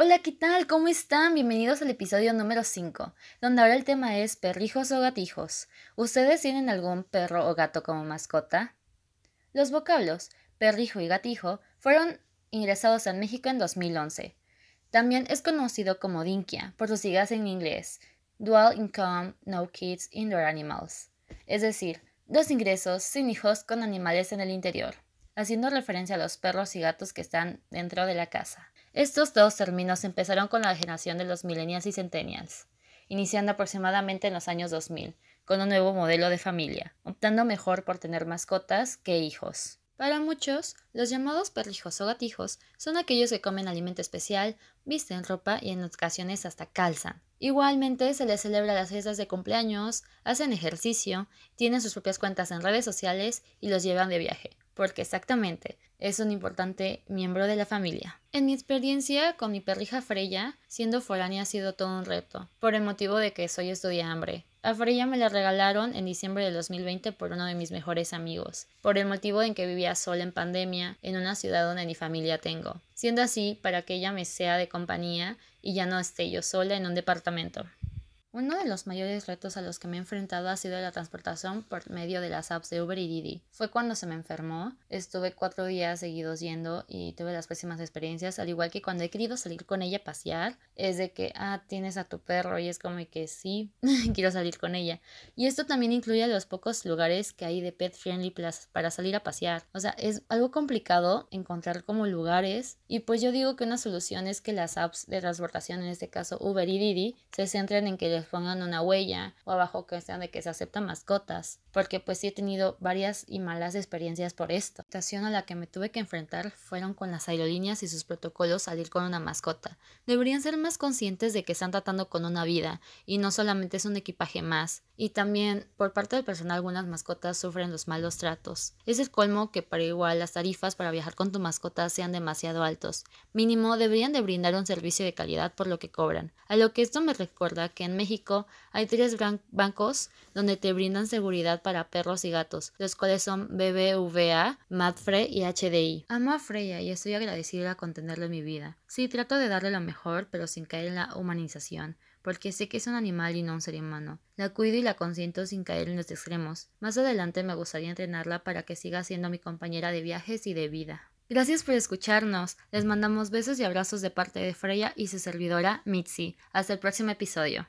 Hola, ¿qué tal? ¿Cómo están? Bienvenidos al episodio número 5, donde ahora el tema es perrijos o gatijos. ¿Ustedes tienen algún perro o gato como mascota? Los vocablos perrijo y gatijo fueron ingresados en México en 2011. También es conocido como dinkia por sus siglas en inglés, Dual Income No Kids Indoor Animals, es decir, dos ingresos sin hijos con animales en el interior, haciendo referencia a los perros y gatos que están dentro de la casa. Estos dos términos empezaron con la generación de los millennials y centennials, iniciando aproximadamente en los años 2000, con un nuevo modelo de familia, optando mejor por tener mascotas que hijos. Para muchos, los llamados perrijos o gatijos son aquellos que comen alimento especial, visten ropa y en ocasiones hasta calzan. Igualmente se les celebra las fiestas de cumpleaños, hacen ejercicio, tienen sus propias cuentas en redes sociales y los llevan de viaje, porque exactamente es un importante miembro de la familia. En mi experiencia con mi perrija Freya, siendo foránea ha sido todo un reto, por el motivo de que soy estudiante. A Freya me la regalaron en diciembre del 2020 por uno de mis mejores amigos, por el motivo en que vivía sola en pandemia en una ciudad donde ni familia tengo, siendo así para que ella me sea de compañía y ya no esté yo sola en un departamento. Uno de los mayores retos a los que me he enfrentado ha sido la transportación por medio de las apps de Uber y Didi. Fue cuando se me enfermó, estuve cuatro días seguidos yendo y tuve las pésimas experiencias, al igual que cuando he querido salir con ella a pasear, es de que, ah, tienes a tu perro y es como que sí, quiero salir con ella. Y esto también incluye los pocos lugares que hay de pet friendly para salir a pasear. O sea, es algo complicado encontrar como lugares y pues yo digo que una solución es que las apps de transportación, en este caso Uber y Didi, se centren en que pongan una huella o abajo que sean de que se aceptan mascotas, porque pues sí he tenido varias y malas experiencias por esto. La situación a la que me tuve que enfrentar fueron con las aerolíneas y sus protocolos salir con una mascota. Deberían ser más conscientes de que están tratando con una vida y no solamente es un equipaje más. Y también por parte del personal algunas mascotas sufren los malos tratos. Es el colmo que para igual las tarifas para viajar con tu mascota sean demasiado altos. Mínimo deberían de brindar un servicio de calidad por lo que cobran. A lo que esto me recuerda que en México hay tres bancos donde te brindan seguridad para perros y gatos, los cuales son BBVA, Madfre y HDI. Amo a Freya y estoy agradecida con tenerla en mi vida. Sí, trato de darle lo mejor, pero sin caer en la humanización porque sé que es un animal y no un ser humano. La cuido y la consiento sin caer en los extremos. Más adelante me gustaría entrenarla para que siga siendo mi compañera de viajes y de vida. Gracias por escucharnos. Les mandamos besos y abrazos de parte de Freya y su servidora Mitzi. Hasta el próximo episodio.